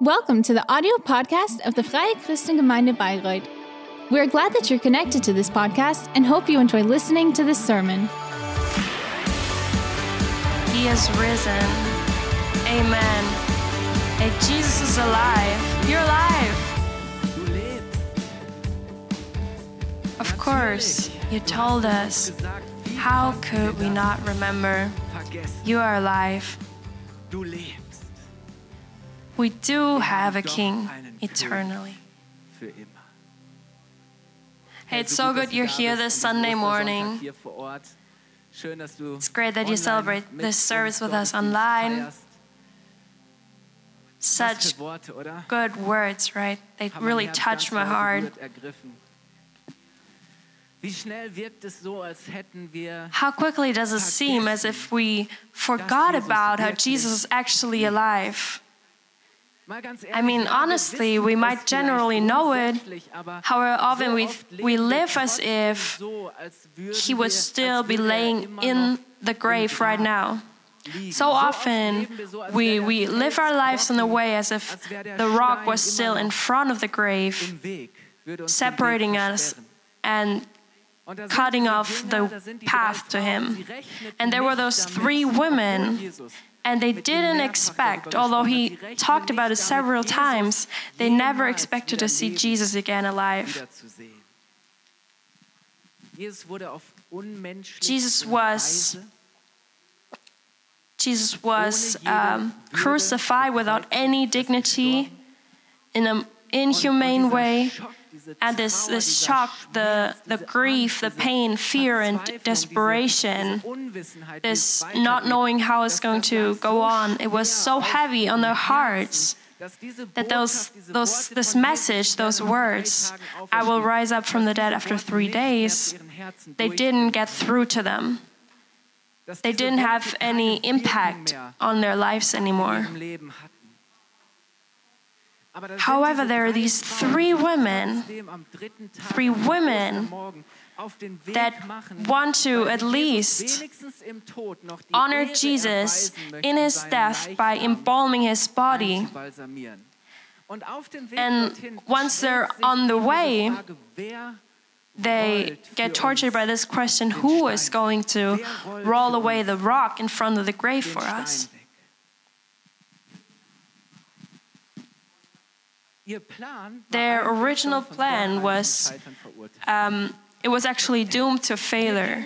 Welcome to the audio podcast of the Freie Christengemeinde Bayreuth. We are glad that you're connected to this podcast and hope you enjoy listening to this sermon. He is risen. Amen. Hey, Jesus is alive. You're alive. Of course, you told us. How could we not remember? You are alive. We do have a king eternally. Hey, it's so good you're here this Sunday morning. It's great that you celebrate this service with us online. Such good words, right? They really touch my heart. How quickly does it seem as if we forgot about how Jesus is actually alive? Mal ganz ehrlich, I mean, honestly, we might generally know it. However, often we, we live as if so, als würden he would still be er laying in the grave right now. So often, leben wir so, als we, er we live our lives in a way as if als wäre der the rock was still in front of the grave, im Weg, würde uns den Weg separating us and Und da sind cutting off the da sind die path to him. And there were those three women, And they didn't expect, although he talked about it several times, they never expected to see Jesus again alive. Jesus was- Jesus was um, crucified without any dignity, in an inhumane way. And this, this shock, the, the grief, the pain, fear, and desperation, this not knowing how it's going to go on, it was so heavy on their hearts that those, those, this message, those words, I will rise up from the dead after three days, they didn't get through to them. They didn't have any impact on their lives anymore. However, there are these three women, three women that want to at least honor Jesus in his death by embalming his body. And once they're on the way, they get tortured by this question who is going to roll away the rock in front of the grave for us? Their original plan was um, it was actually doomed to failure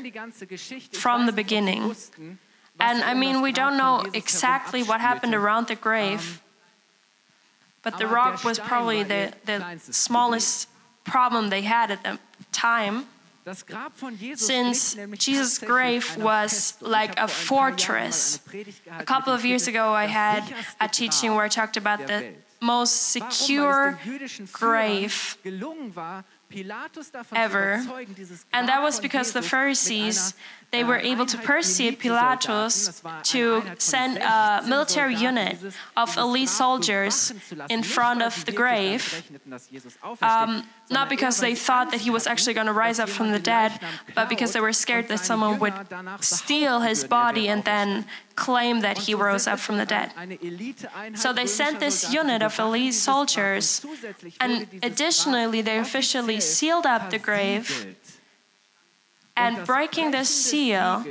from the beginning. And I mean, we don't know exactly what happened around the grave, but the rock was probably the, the smallest problem they had at the time. Since Jesus' grave was like a fortress. A couple of years ago, I had a teaching where I talked about the most secure grave ever. And that was because the Pharisees, they were able to persuade Pilatus to send a military unit of elite soldiers in front of the grave. Um, not because they thought that he was actually going to rise up from the dead, but because they were scared that someone would steal his body and then claim that he rose up from the dead. So they sent this unit of elite soldiers, and additionally, they officially sealed up the grave. And breaking this seal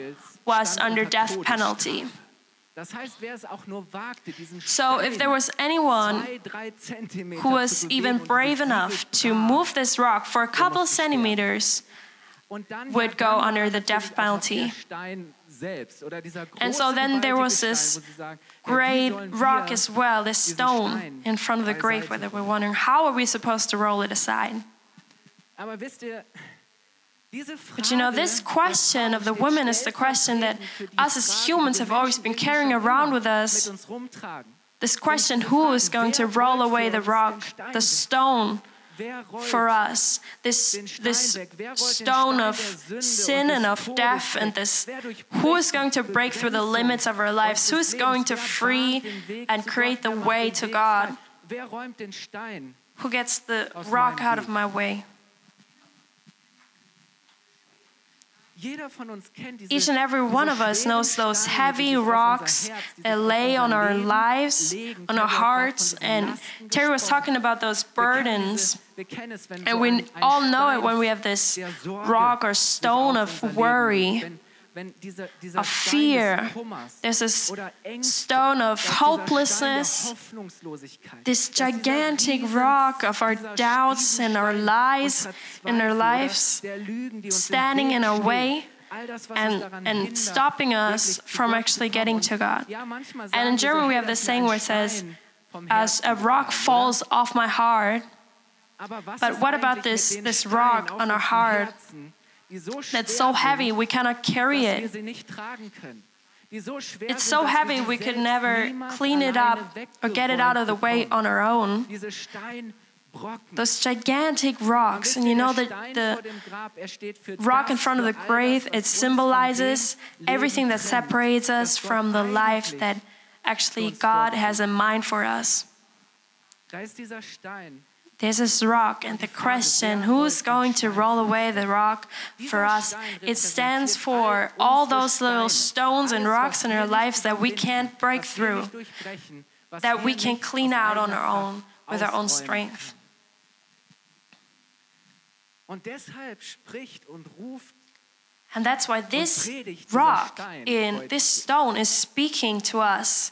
was under death penalty. So if there was anyone who was even brave enough to move this rock for a couple of centimeters, would go under the death penalty. And so then there was this great rock as well, this stone in front of the grave where they were wondering how are we supposed to roll it aside? But you know, this question of the woman is the question that us as humans have always been carrying around with us. This question who is going to roll away the rock, the stone for us? This, this stone of sin and of death, and this who is going to break through the limits of our lives? Who is going to free and create the way to God? Who gets the rock out of my way? Each and every one of us knows those heavy sich auf unser rocks that lay on our lives, on our hearts. And Terry was talking about those burdens. diese- wir kennen es, wenn And we all know it when we have this rock or stone of worry, legt. Wenn- wenn dieser- dieser of fear. There's this stone of dieser Stein der hopelessness, this gigantic rock of our doubts and our lies and our lives der Lügen, die uns im standing in our way all das, was uns and, and stopping us from actually getting to God. And in German, we have this saying where it says, As a rock falls off my heart, But what about this- this rock on our heart Herzen, die so that's so heavy we cannot carry it. sie nicht tragen können. Die so schwer It's so heavy we could never clean it up or get it out of the way on our own. Those gigantic rocks, and you know der the, Stein the vor dem Grab, er rock in front of the grave, it was uns von dem symbolizes everything that separates us from the life that actually God has in mind for us. There's this rock, and the question who's going to roll away the rock for us? It stands for all those little stones and rocks in our lives that we can't break through, that we can clean out on our own with our own strength. Und deshalb spricht und ruft And that's why this rock in this stone is speaking to us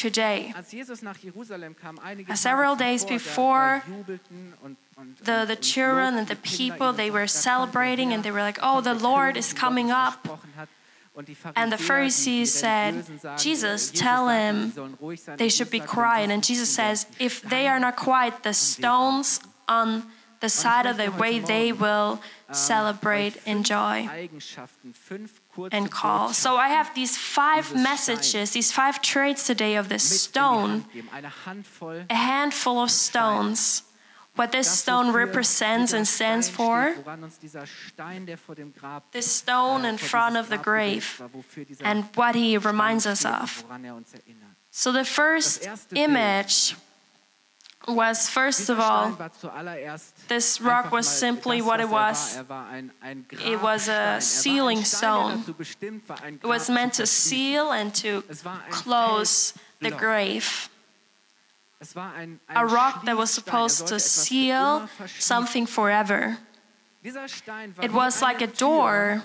today. Als Jesus nach Jerusalem kam, einige Tage several days before, da jubelten und, und, The, the children and the people, they were sagten, "Da kommt der celebrating and they were like, oh, the Lord is coming up. versprochen hat." Und die And the Pharisäer, die- die Pharisees said, Jesus, tell him sie sollen ruhig sein. They should be quiet. And Jesus says, if they are not quiet, the stones on the side of the way they will ähm, celebrate in joy Eigenschaften, fünf kurze and call. So I have these five messages, these five traits today of this stone, Stone. Eine Handvoll a handful of stones. What this stone represents and stands for, steht, woran uns dieser Stein, der vor dem Grab, this stone äh, in front of the grave, gesetzt war, wofür dieser and what he reminds us of. er. So the first image was first of all, Stein war zuallererst this rock was simply what it er was. Er war ein, ein It was a Grabstein. Er war ein sealing stone. dazu bestimmt war, ein It was meant to seal and to Es war ein close the grave. Es war ein, ein A rock that was Er supposed to seal something forever. Dieser Stein war It was like a door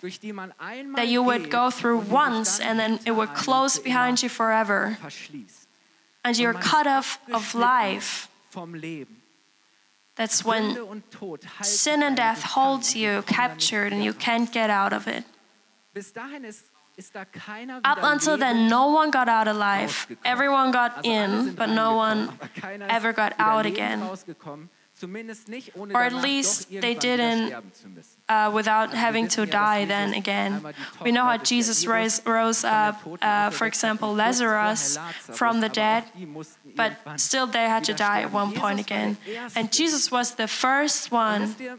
durch die man einmal that you would go through und die sich once and then it would close behind you forever. And you're Und man ist cut off of life. That's when Sünde und Tod halten sin and death holds you sie kommen da nicht captured and you can't get out of it. raus. Bis dahin ist, ist da keiner Up until then, no one got out alive. Everyone got in, but no one ever got out again. Rausgekommen. Zumindest nicht, ohne Or at least they didn't, sterben zu müssen. uh, without having to wissen ja, dass die then again. We know how Jesus rose, rose up, uh, for example, und kurz vorher Lazarus from the dead, auch die mussten but still they had to die at one point again. And Jesus was the first one. wisst ihr,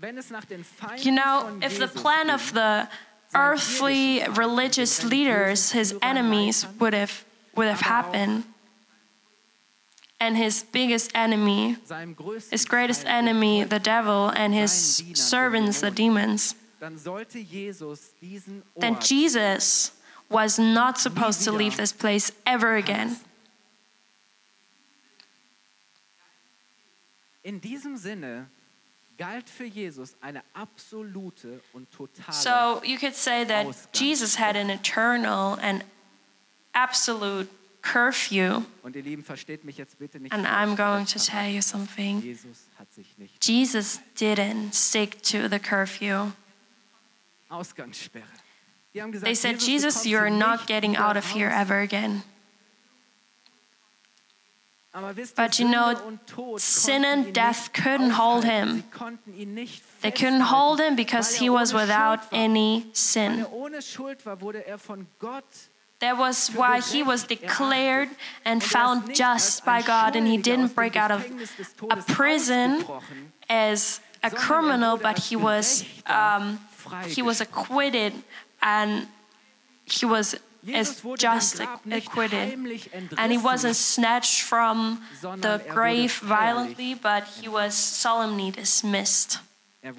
wenn es nach den Feinden You know, if the plan of the earthly religious leaders, his enemies, would have would have happened, and his biggest enemy, his greatest enemy, the devil, and his servants, the demons, dann sollte Jesus diesen then Jesus was not supposed to leave this place ever again. In diesem Sinne galt für Jesus eine absolute und totale So you could say that. Jesus had an eternal and absolute curfew. Und ihr Lieben, versteht mich jetzt bitte nicht And I'm going to tell you something. Jesus hat sich nicht Jesus didn't stick to the curfew. Ausgangssperre. Die haben gesagt, They said, Jesus, you're not getting out of here ever again. Aber wisst ihr, But you know, sin and death couldn't hold him. Sie konnten ihn nicht They couldn't hold him because he er was without any sin. Ohne Schuld war, wurde von Gott That was why he was declared and found just by God, and he didn't break out of a prison as a criminal, but he was um, he was acquitted and he was as just acquitted. And he wasn't snatched from the grave violently, but he was solemnly dismissed. Er.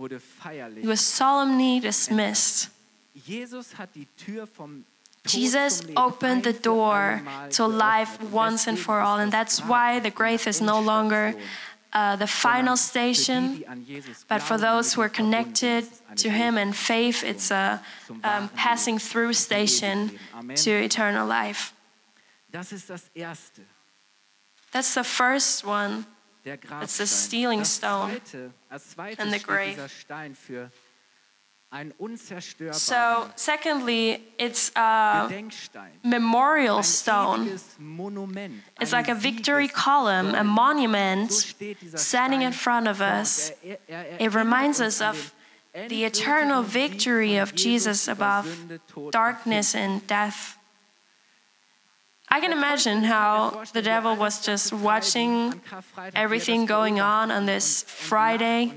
He was solemnly dismissed. Jesus hat die Tür vom Tod Jesus opened the door to life once and for all, and that's why the grave is no longer uh, the final sondern für die, station, die an Jesus but for those who are mit ihm verbunden connected ist es eine to Him and faith, it's a um, passing through station to eternal life. Das ist das Erste, That's the first one. It's the stealing stone Zweite, als zweites and the grave. dieser Stein für einen unzerstörbaren So, secondly, it's a memorial stone. It's like a victory column, a monument standing in front of us. Er- er- er It reminds us of the eternal victory of Jesus above Sünde, Tod und darkness and death. I can imagine how the devil was just watching everything going on on this Friday,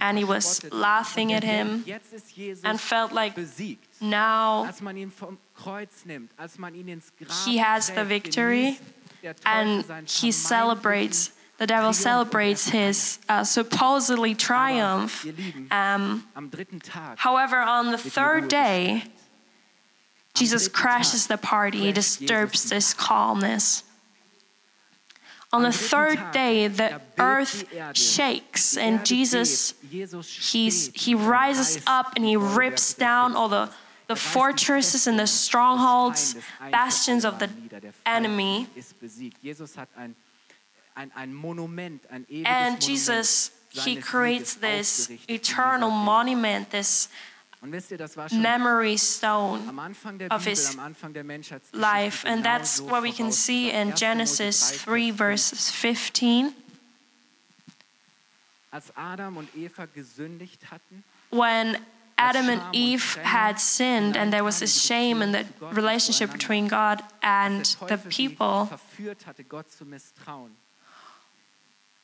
and he was laughing at him and felt like now he has the victory and he celebrates, the devil celebrates his uh, supposedly triumph. Um, however, on the third day, Jesus crashes the party, he disturbs this calmness. On the third day, the earth shakes, and Jesus, he's, he rises up and he rips down all the, the fortresses and the strongholds, Feindes ein für bastions of the allemal nieder. Der Feind enemy. And Jesus, he creates this eternal monument, this ihr, das war schon memory stone am Anfang der of Bibel, his am Anfang der Menschheitsgeschichte life. And that's what we can see in vorausgesagt. 1. Mose Genesis 3, 3, verses 15. Als Adam und Eva gesündigt hatten, when Adam and Eve had sinned, and there was this shame in the relationship between God and the people,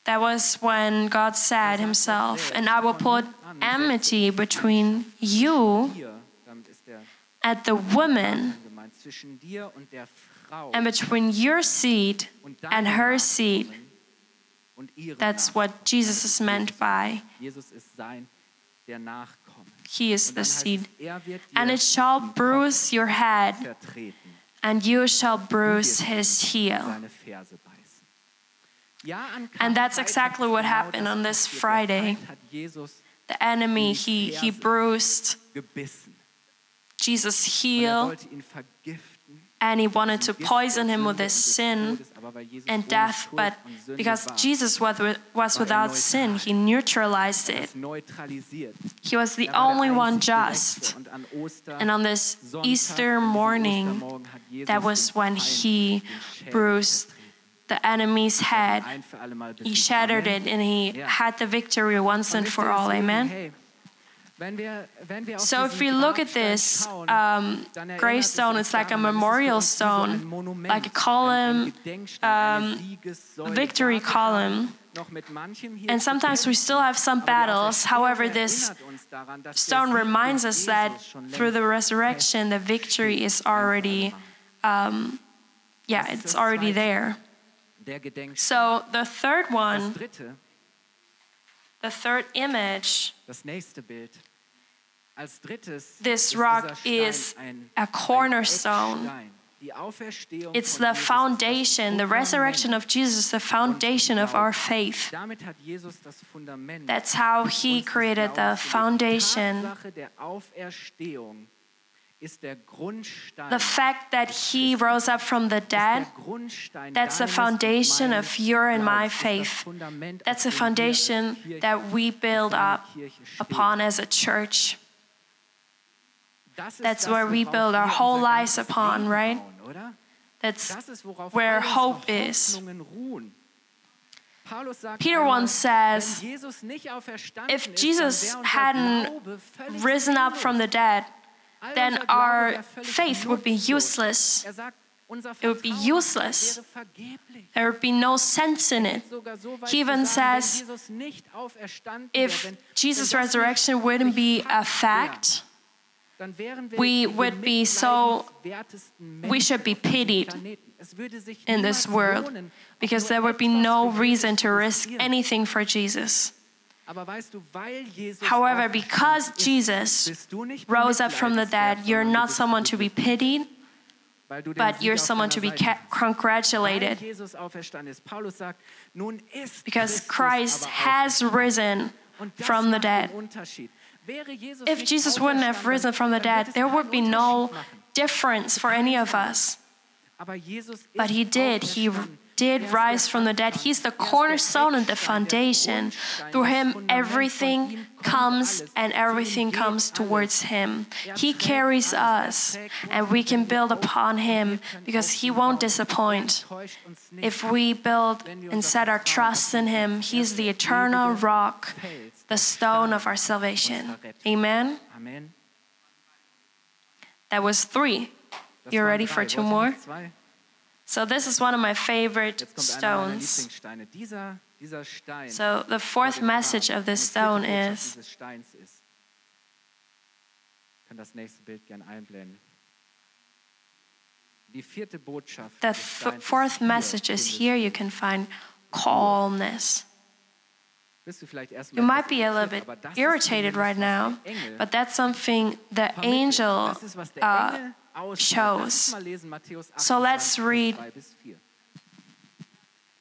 that was when God said Himself, And I will put enmity between you Dir, damit ist der and the woman, gemeint, zwischen dir und der Frau and between your seed and her seed. Nachkommen und ihrem That's what Jesus is meant by. Jesus ist sein, der Nachkommen. He is the seed. er And it shall bruise your head, and you shall bruise his heel. And that's exactly what happened on this Friday. The enemy, he, he bruised. Jesus' heel, and he wanted to poison him with his sin and death, but because Jesus was, without sin, he neutralized it. He was the only one just. And on this Easter morning, that was when he bruised. The enemy's head. Ein für alle Mal He shattered it and he had the victory once and for all. Amen. hey, wenn wir, wenn wir auf So if we look at this um, dann erinnert es gravestone, it's like a daran, dann ist es für memorial uns wie so ein stone, like a column, ein Gedenkstein, eine um, victory column. haben noch mit manchem hier And sometimes we still have some battles. However, this erinnert uns daran, dass der stone reminds us that through the resurrection, the victory is already, um, yeah, it's already there. So the third one, dritte, the third image, das nächste Bild. Als drittes This rock is ein, a cornerstone. Eckstein. Die Auferstehung It's the Jesus ist das foundation. The resurrection of Jesus the foundation of our faith. Damit hat Jesus das Fundament. That's how he created the Glaubens gelegt. Die foundation. The fact that he rose up from the dead, that's the foundation of your and my Glaubens. Ist das faith. That's the dem wir als foundation that we build up upon as a church. That's where we build our whole lives upon, right? That's Das ist, worauf where hope is. Hoffnungen ruhen. Paulus sagt Peter once says, wenn Jesus nicht auferstanden if Jesus dann wäre unser hadn't risen up from the dead, then our faith would be useless. It would be useless. There would be no sense in it. Sogar so weit He even says, wenn Jesus nicht auferstanden If Jesus' resurrection wouldn't be a fact, wäre, dann wären wir we would be so- we should be pitied Planeten. Es würde sich in this world because there would be no reason to risk anything for Jesus. Aber weißt du, weil Jesus However, because Jesus bist du nicht rose up from the dead, you're not someone to be pitied, weil du den but you're someone to be deiner Seite ca- hast. congratulated Weil Jesus auferstanden ist. Paulus sagt, nun ist because Christ has risen from the dead. Unterschied. Wäre Jesus If Jesus wouldn't have risen from the dead, there would be no difference for any of us. But he did. He. Did rise from the dead. He's the Er cornerstone and the foundation. Through him, everything comes and everything comes towards him. He carries us, and we can build upon him because he won't disappoint. Enttäuscht uns nicht. If we build and set our trust in him, he's the eternal rock, the stone of our salvation. Amen. Amen. That was three. You ready for two more? So, this is one of my favorite Jetzt kommt einer meiner stones. Lieblingssteine. Dieser, dieser Stein. So, the fourth message of this stone is dieses Steins ist. Ich kann das nächste Bild gerne einblenden. Die vierte Botschaft the des f- Steins ist fourth message is here. You can find calmness. Bist du vielleicht erst You might be a little bit aber das ist irritated right now, but that's something the angel Das ist, was der uh, Engel ausstrahlt. Lass uns shows. mal lesen, Matthäus 28, So let's read- Vers 3 bis 4.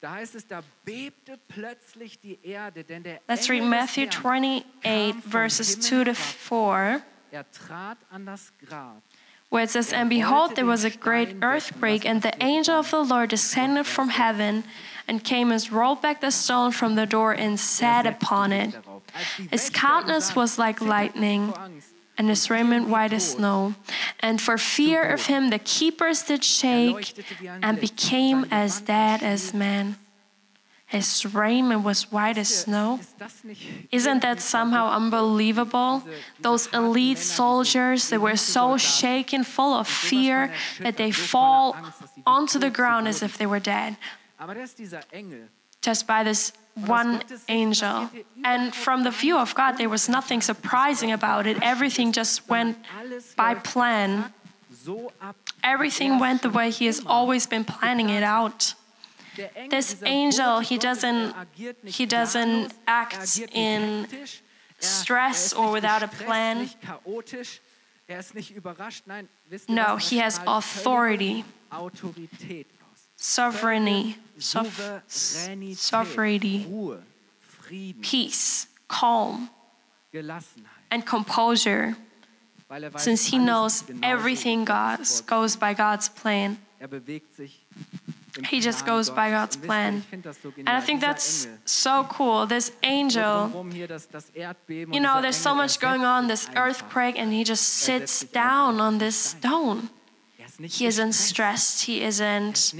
Da heißt es, da bebte plötzlich die Erde, denn der Let's read Matthew 28, verses 2 to 4, Er trat an das Grab. where it says, And behold, there was a great earthquake, and the angel of the Lord descended from heaven and came and rolled back the stone from the door and sat upon it. Darauf. Als die His countenance was like lightning. And his raiment white as snow. And for fear of him, the keepers did shake and became as dead as men. His raiment was white as snow. Isn't that somehow unbelievable? Those elite soldiers, they were so shaken, full of fear, that they fall onto the ground as if they were dead, just by this one angel. And from the view of God, there was nothing surprising about it. Everything just went by plan. Everything went the way He has always been planning it out. This angel, he doesn't- er he doesn't er act in er- stress or without a plan. Nicht chaotisch, ist nicht überrascht. Nein, wisst ihr No, he has authority, völlige Autorität aus. Sovereignty, sovereignty, peace, calm, and composure, since he knows everything goes, goes by God's plan. He just goes by God's plan. And I think that's so cool. This angel, you know, there's so much going on, this earthquake, and he just sits down on this stone. Er He isn't stressed, he er isn't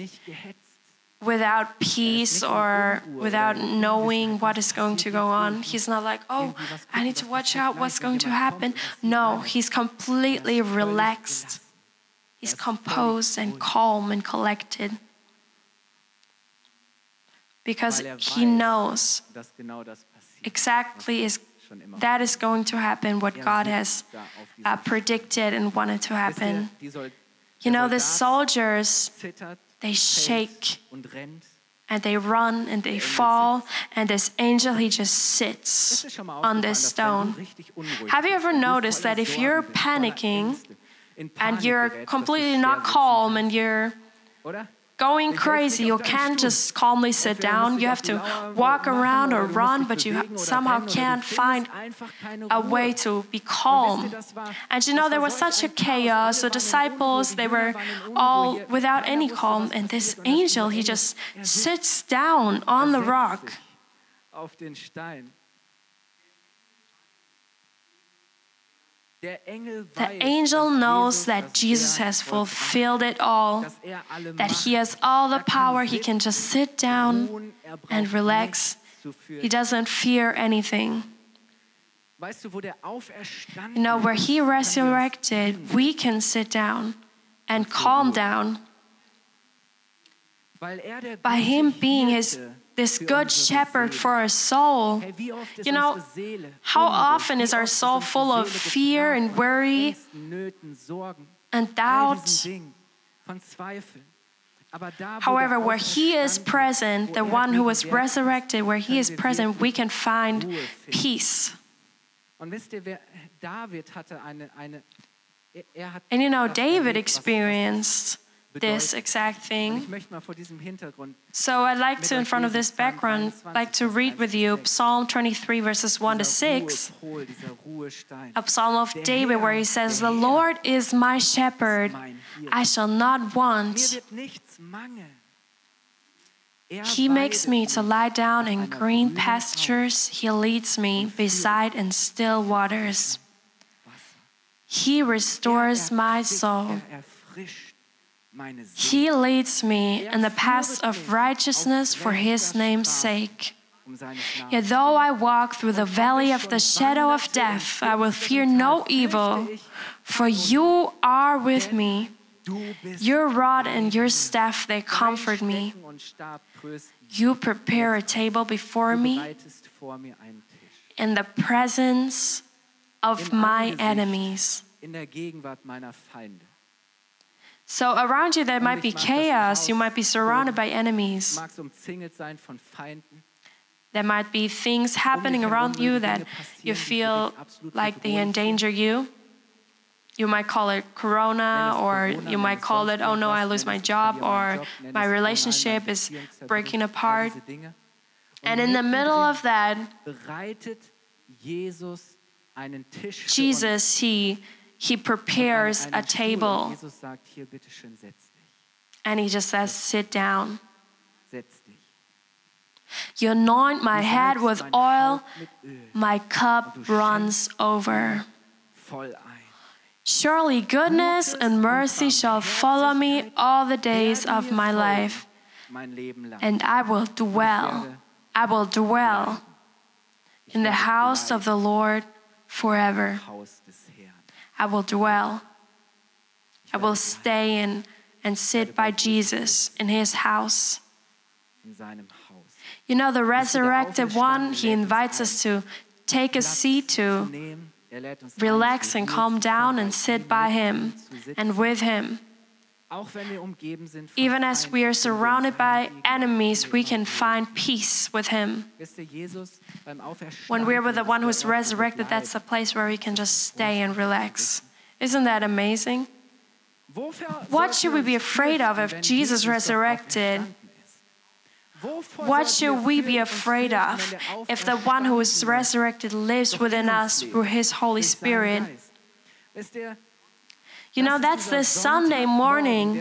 without peace or without knowing what is going to go on. He's not like, oh, I need to watch out what's going to happen. No, he's completely relaxed. He's composed and calm and collected because er he knows dass genau das passiert. exactly is that is going to happen what Er God has da auf diesem uh, predicted and wanted to happen. You know, the soldiers, they shake and they run and they fall, and this angel, he just sits dir schon mal on this stone. du richtig unruhig Have you ever noticed that if you're panicking and you're gerätst, dass du completely not calm and you're? Going crazy, you can't just calmly sit down. You have to walk around or oder du musst run, but you somehow rennen oder du can't find a way to be calm. ihr, das war- And you know, there was such a Chaos. The Alle waren in disciples, they were Jünger waren in all without any calm. And this passiert. Und das angel, he just er sits down on the Er rock. The angel knows that Jesus has fulfilled it all, er that he has all the Er power. He can just sit down er and relax. He doesn't fear anything. Weißt du, wo der auferstanden You know, where he ist, können wir resurrected, we can sit down and calm down er by him being his this good shepherd for our soul. Hey, wie oft ist You know, How often is our soul full of fear and worry and doubt von Zweifeln. Aber da, wo However, where he is present, the er one who was resurrected, where he is present, we can find peace. Und wisst ihr, wer, David hatte eine, eine er, er And you know, David experienced this exact thing. ich möchte mal vor diesem Hintergrund So I'd like to, in front of this background, like to read with you Psalm 23, verses 1 to 6, Ruhepol, dieser Ruhestein. a psalm of David where he says, The Lord is my shepherd, I shall not want. wird nichts mangeln. Er He makes me to lie down in green pastures. He leads me beside in still waters. He restores my soul. He leads me in the paths of righteousness for his name's sake. Yet though I walk through the valley of the shadow of death, I will fear no evil, for you are with me. Your rod and your staff, they comfort me. Stecken und Stab trösten. You prepare a table before me bereitest vor mir einen Tisch. in the presence of my enemies. So around you, there might be ich mag das chaos. You might be surrounded by enemies. magst umzingelt sein von Feinden. There might be things happening around you that you feel like they endanger you. You might call it corona, or you might call it, oh no, I lose my job, or my relationship is breaking apart. And in the middle of that, bereitet Jesus einen Tisch für uns. Jesus, he, he prepares a einen Stuhl. Und table Jesus sagt, hier, bitteschön, setz dich. and he just says, sit down. You anoint my head with oil, Haupt mit Öl, my cup runs over. Surely goodness and mercy shall follow me all the days of my life, Mein Leben lang. and I will dwell, I will dwell in the house of the Lord forever. I will dwell. I will stay in and sit by Jesus in his house. You know, the resurrected one, he invites us to take a seat to relax and calm down and sit by him and with him. Even as we are Feinden, können wir surrounded by enemies, we can find peace with him. Wisst ihr, Jesus beim Auferstehen When we're with the one who's Ort, wo wir resurrected, that's the place where we can just stay and relax. Isn't that amazing? What should we be afraid of if Jesus resurrected? auferstanden ist? Wovor What should we be afraid of if the one who is resurrected lives within us through his Holy Spirit? Geist? Wisst ihr, You know, that's the Sunday morning,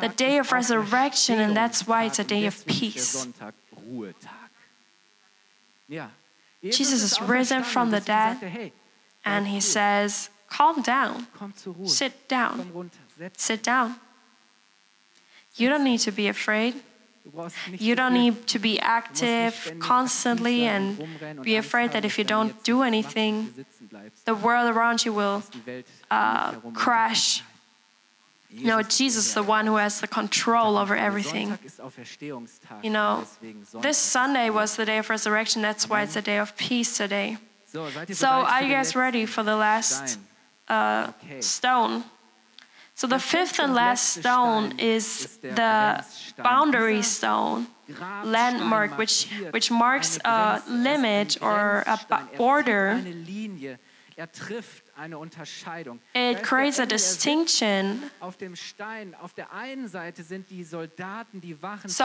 the day of resurrection, and that's why it's a day of peace. Der Sonntag Ruhetag. Ja. Jesus is risen from the dead, And he says, Calm down, komm zur Ruhe, sit down, sit down. You don't need to be afraid. You don't need to be active constantly and be afraid that if you don't do anything, the world around you will uh, crash. No, Jesus is the one who has the control over everything. You know. This Sunday was the day of resurrection. That's why it's a day of peace today. So, are you guys ready for the last uh, stone? So, the fifth and last stone is the boundary stone. Landmark which which marks a limit or a Er border. Er It creates a distinction. So,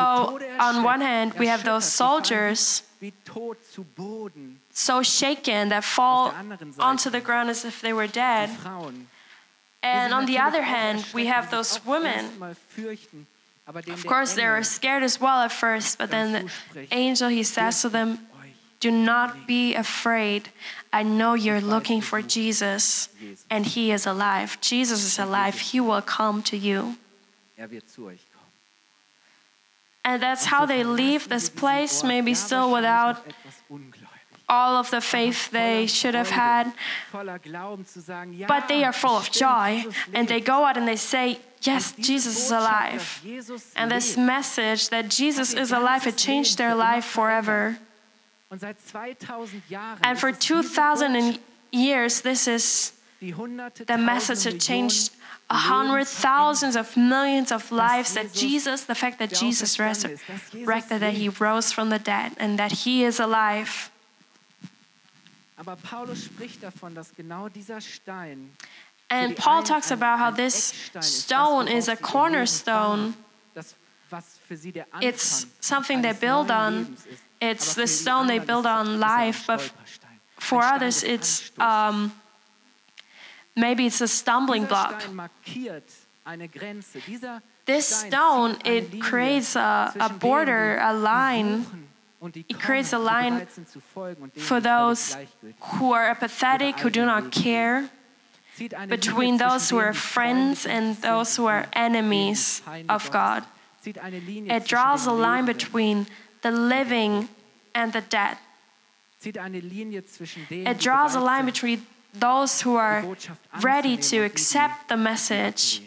on one hand, we have those soldiers so shaken that fall onto the ground as if they were dead. Die Frauen. die And on the other hand, we have those women. erstmal fürchten, aber denen Of course, they Engel are scared as well at first, but then the angel he says to them, Do not be afraid. I know you're looking for Jesus, and he is alive. Jesus is alive. He will come to you. Er wird zu euch kommen. And that's how they leave this place, maybe still without all of the faith they should have had. But they are full of joy, and they go out and they say, Yes, Jesus is alive. And this message that Jesus is alive, it changed their life forever. And for 2,000 years, this is the message that changed a hundred thousands of millions of lives that Jesus the fact that Jesus resurrected, that he rose from the dead, and that he is alive. Aber Paulus spricht davon, dass genau dieser Stein And Paul talks about how this Eckstein ist, das, stone is a sie ihr Leben cornerstone. bauen, das, was für sie der Anfang It's something they build on. It's the stone they build on ist es ein life, but For others, it's um, maybe it's a stumbling block. Stein markiert eine Grenze. Dieser This stone, it creates a, a border, a line suchen und die It creates a line bereit sind zu folgen und denen for those who are apathetic, who do not care, between those who are friends and those who are enemies of God. sind. Zieht eine Linie It draws a line between the living and the dead. Zieht eine Linie zwischen denen, It draws a line between those who are ready to accept the message.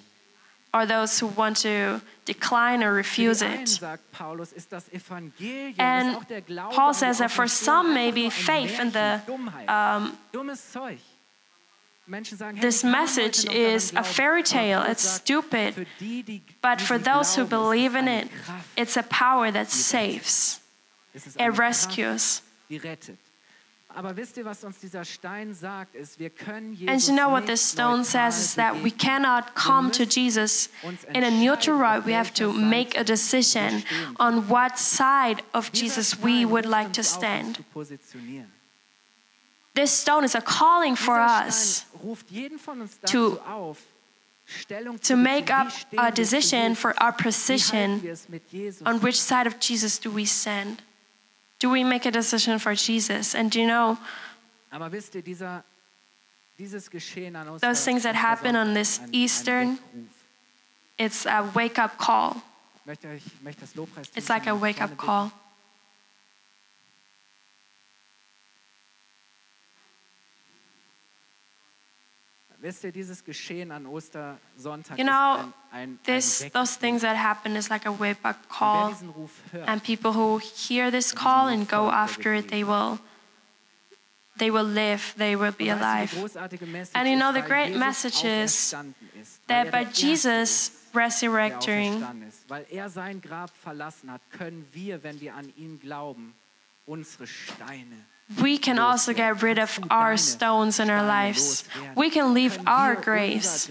Or those who want to decline or refuse it. sagt Paulus, ist das Evangelium, And ist auch der Glaube Paul says that for some, maybe faith in the, um, dummes Zeug. Menschen sagen, this hey, wie kann man message heute noch daran is a fairy tale, it's stupid. Für die, die, But for those who believe in it, it's a power that saves, it rescues. And you know what this stone says is that we cannot come to Jesus in a neutral route. We have to make a decision on what side of Jesus we would like to stand. This stone is a calling for us Stein ruft jeden von uns to- dazu auf, Stellung to make up a decision for our position wir es mit Jesus? on which side of Jesus do we stand. Do we make a decision for Jesus? And do you know, Aber wisst ihr, dieser, dieses Geschehen an Those things that happen on this Ostersonntag ein- ein Eastern- it's a wake up call. Möchte, ich möchte das It's like a wake up call. Wisst ihr, dieses Geschehen an Ostersonntag You know, ist ein, ein, This, ein those things that happen is like a wake up call. hört, And people who hear this call and go after it, they will, they will live. They will be und weißt du, die alive. And you know, the great message is auferstanden ist, weil That er by Jesus resurrecting, weil er sein Grab verlassen hat, können wir, wenn wir an ihn glauben, unsere Steine we can also get rid of our stones in our lives. We can leave our graves.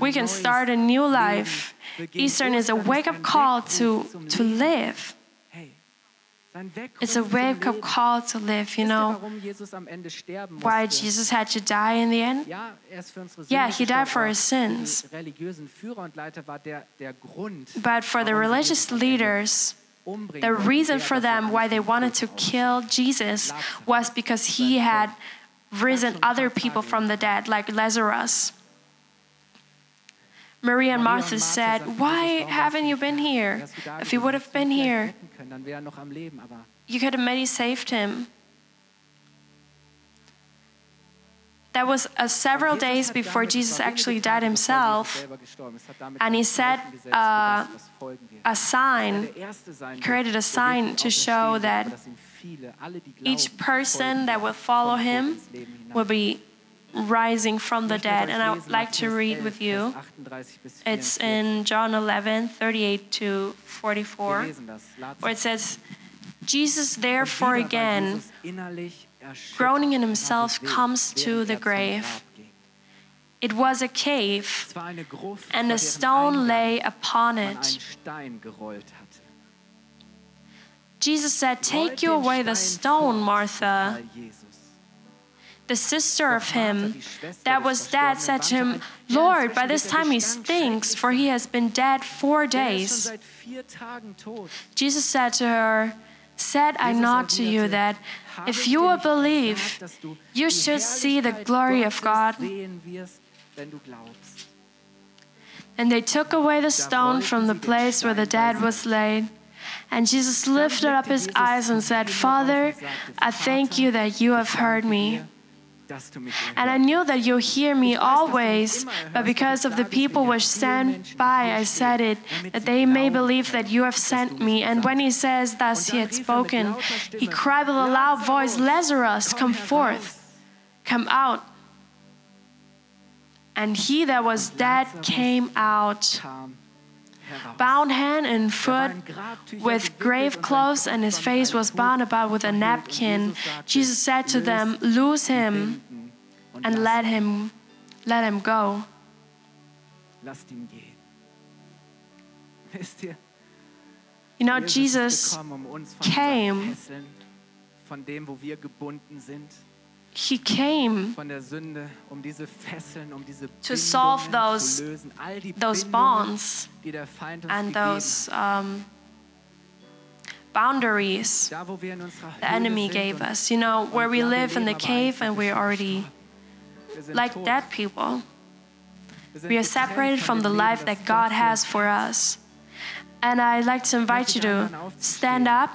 We can start a new life. Eastern is a wake up call to, to live. It's a wake up call to live, you know. Why Jesus had to die in the end? Yeah, he died for his sins. But for the religious leaders, the reason for them why they wanted to kill Jesus was because he had risen other people from the dead, like Lazarus. Maria and Martha said, Why haven't you been here? If you would have been here, you could have maybe saved him. That was uh, several days before Jesus actually died himself, and he set uh, a sign, created a sign to show that each person that will follow him will be rising from the dead. And I would like to read with you. It's in John 11, 38 to 44, where it says, Jesus therefore again, groaning in himself, comes to the grave. It was a cave, and a stone lay upon it. Jesus said, Take you away the stone, Martha. The sister of him that was dead said to him, Lord, by this time he stinks, for he has been dead four days. Jesus said to her, Said I not to you that if you will believe, you should see the glory of God? And they took away the stone from the place where the dead was laid. And Jesus lifted up his eyes and said, Father, I thank you that you have heard me. And I knew that you hear me always, but because of the people which stand by, I said it, that they may believe that you have sent me. And when he says, Thus he had spoken, he cried with a loud voice, Lazarus, come forth, come out. And he that was dead came out. Bound hand and foot with grave clothes, and his face was bound about with a napkin. Jesus said to them, Loose him and let him let him go. lasst ihn gehen. Wisst ihr, You know, Jesus ist Jesus gekommen, um came. Unseren Fesseln, von dem, wo wir gebunden sind, he came von der Sünde, um diese Fesseln, um diese To solve those- zu lösen, all die those bonds die der Feind uns and those um, boundaries Da, wo wir in the enemy gave us. You know, where we live in the cave and we're already like dead people. We are separated from the life that God has for us. And I'd like to invite you to stand up,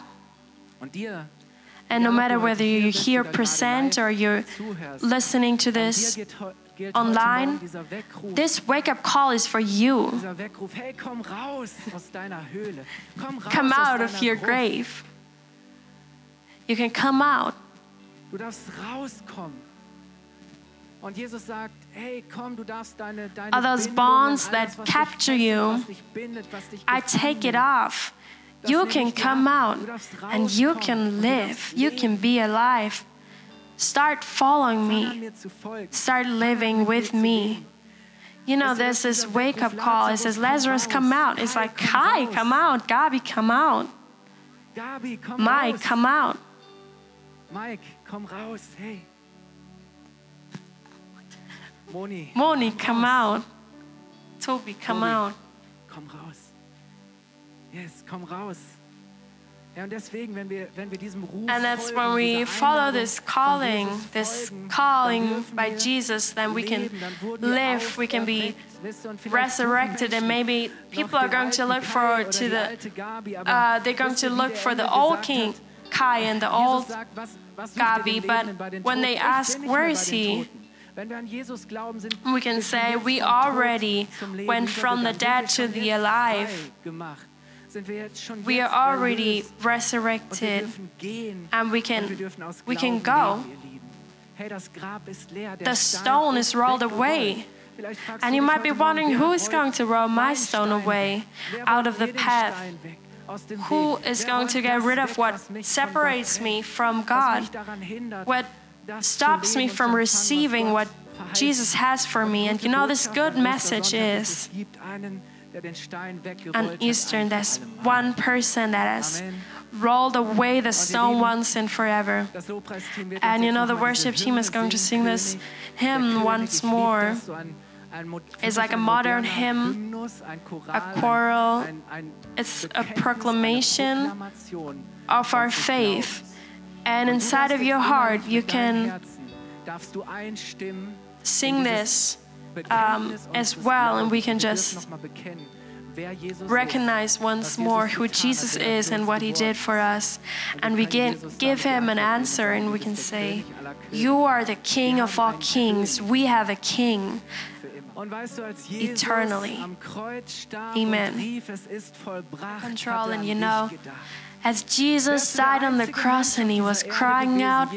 and no matter whether you're here present or you're listening to this gilt heu- gilt heute online, Morgen dieser Weckruf, this wake up call is for you. dieser Weckruf, hey, komm raus aus deiner Höhle. Komm raus Come out of your grave. You can come out. Du darfst rauskommen. Und Jesus sagt, hey, komm, du darfst deine, deine Are those bonds that capture you, was dich bindet, was dich I take it off. You can come out and you can live. You can be alive. Start following me. mir zu folgen. Start living with me. You know, there's this wake up call. It says, Lazarus, come out. It's like, Kai, come out. Gabi, come out. Mike, come out. Mike, come raus. Hey. Moni, Moni, come out. Toby, come out. Yes, komm raus. Ja, und deswegen, wenn wir, wenn wir diesem Ruf And that's when we follow this calling, this calling by Jesus, then we can leben, dann wurden wir live, we can be auferweckt, wisst ihr, und vielleicht resurrected, and maybe people are going to look forward to the alte Gabi, aber uh, they're going to look for the old king Kai and the old sagt, was, was sucht Gabi, but Lebenden bei den when they ask, "Where is he?" Toten. Wenn wir an Jesus glauben, sind we can say we already went from the dead to the alive. Frei gemacht. Sind wir jetzt schon We are already erlöst. Und wir resurrected, and we can we can go. leben, ihr Lieben. Hey, das Grab ist leer. Der The stone is rolled away. And you might be wondering who is going to roll my stone away out of the path? Stein weg aus dem Who is going to get rid of what was mich von Gott separates me from God? mich daran hindert, What stops me leben und zu from receiving what Jesus has for me? And you know, this good message is Es gibt einen, der den Stein weggerollt on hat, Eastern, there's one person that has rolled away the stone once and forever. Das Lobpreisteam wird And you know, the worship team is going to sing this hymn once more. das, so ein, ein, Mo- für It's like a modern hymn, Hymnus, ein Choral, a choral. It's a proclamation of our faith. And inside of your heart, you can Herzen, darfst du einstimmen sing this um, as well, and we can just dürfen noch mal bekennen, wer Jesus recognize once more who Jesus is and what he did for us. And we can give him an answer and we can say, König aller Könige. You are the King of all kings. We have a King. für immer. Und weißt du, als Jesus Eternally. am Kreuz starb Amen. und rief, es ist vollbracht, Control, er and you know. As Jesus died on the cross and he was crying out,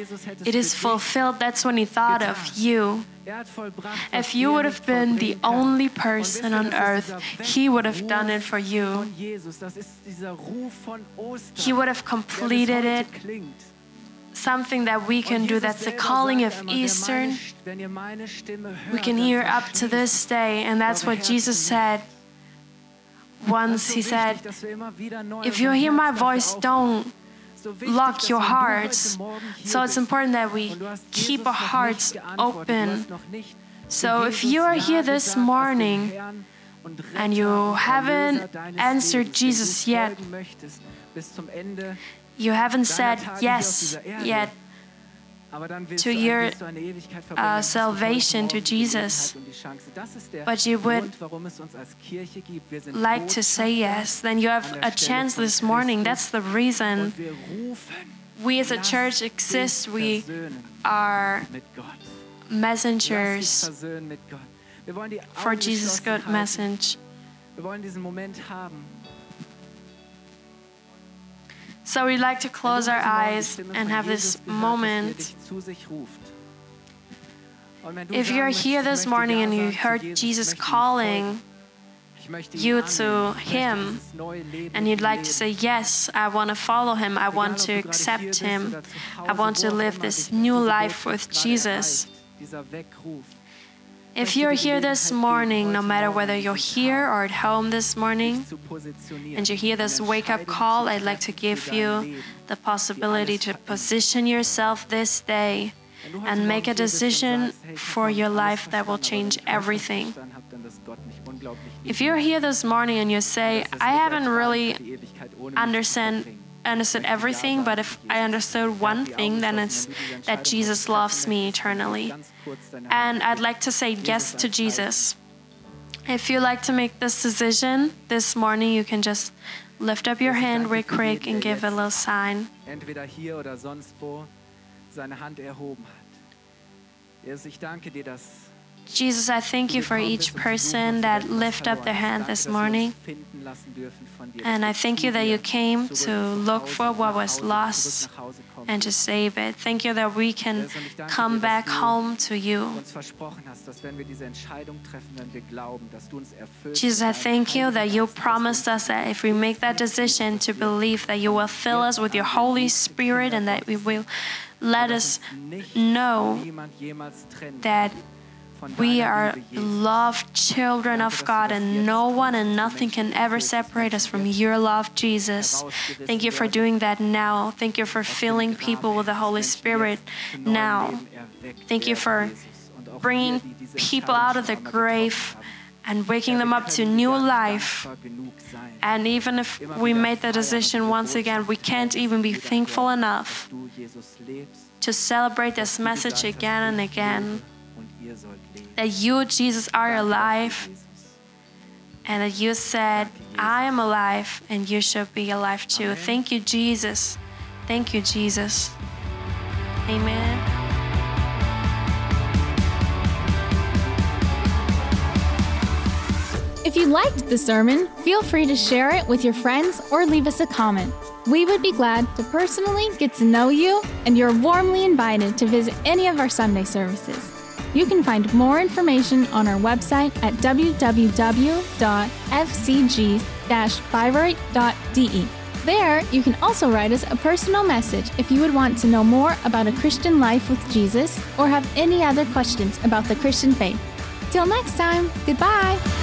It is fulfilled, that's when he thought of you. Hat vollbracht, was If you would have been the only person on earth, he would have done it for you. Von Jesus, das ist dieser Ruf von Ostern. He would have completed it. Something that we can do, that's the calling of Eastern. St- wenn ihr meine Stimme hört, We can hear up to this day, and that's what Jesus said. Once he said, If you hear my voice, don't lock your hearts. So it's important that we keep our hearts open. So if you are here this morning and you haven't answered Jesus yet, You haven't said yes yet to your, willst du eine Ewigkeit verbringen, uh, hast du heute salvation to Jesus. Gelegenheit und die Chance. Das ist der But you would Grund, warum es uns als Kirche gibt. Wir sind like to say yes, then you have a chance this morning. That's the reason und wir rufen, we as a church exist. We are mit Gott. Lass dich messengers versöhnen mit Gott. Wir wollen die for Jesus' good message. So we'd like to close our eyes and have this moment If you're here this morning and you heard Jesus, calling you to him, and you'd like to say, Yes, I want to follow him, I want to accept him, I want to live this new life with Jesus. If you're here this morning, no matter whether you're here or at home this morning, and you hear this wake up call, I'd like to give you the possibility to position yourself this day and make a decision for your life that will change everything. If you're here this morning and you say, I haven't really understand. Understood everything, but if I understood one thing, then it's that Jesus loves me eternally. And I'd like to say yes to Jesus. If you like to make this decision this morning, you can just lift up your hand real quick and give a little sign. entweder hier oder sonst wo seine Hand erhoben hat. Jesus, ich danke dir, dass Jesus, I thank you for each person that lift up their hand this morning. And I thank you that you came to look for what was lost and to save it. Thank you that we can come back home to you. Jesus, I thank you that you promised us that if we make that decision to believe that you will fill us with your Holy Spirit and that we will let us know that we are loved children of God and no one and nothing can ever separate us from your love, Jesus. Thank you for doing that now. Thank you for filling people with the Holy Spirit now. Thank you for bringing people out of the grave and waking them up to new life. And even if we made the decision once again, we can't even be thankful enough Du, Jesus, lebst to celebrate this message again and again und ihr sollt leben. that you, Jesus, are alive and that you said, I am alive and you should be alive too. Thank you, Jesus. Thank you, Jesus. Amen. If you liked the sermon, feel free to share it with your friends or leave us a comment. We would be glad to personally get to know you, and you're warmly invited to visit any of our Sunday services. You can find more information on our website at www.fcg-bayreuth.de. There, you can also write us a personal message if you would want to know more about a Christian life with Jesus or have any other questions about the Christian faith. Till next time, goodbye!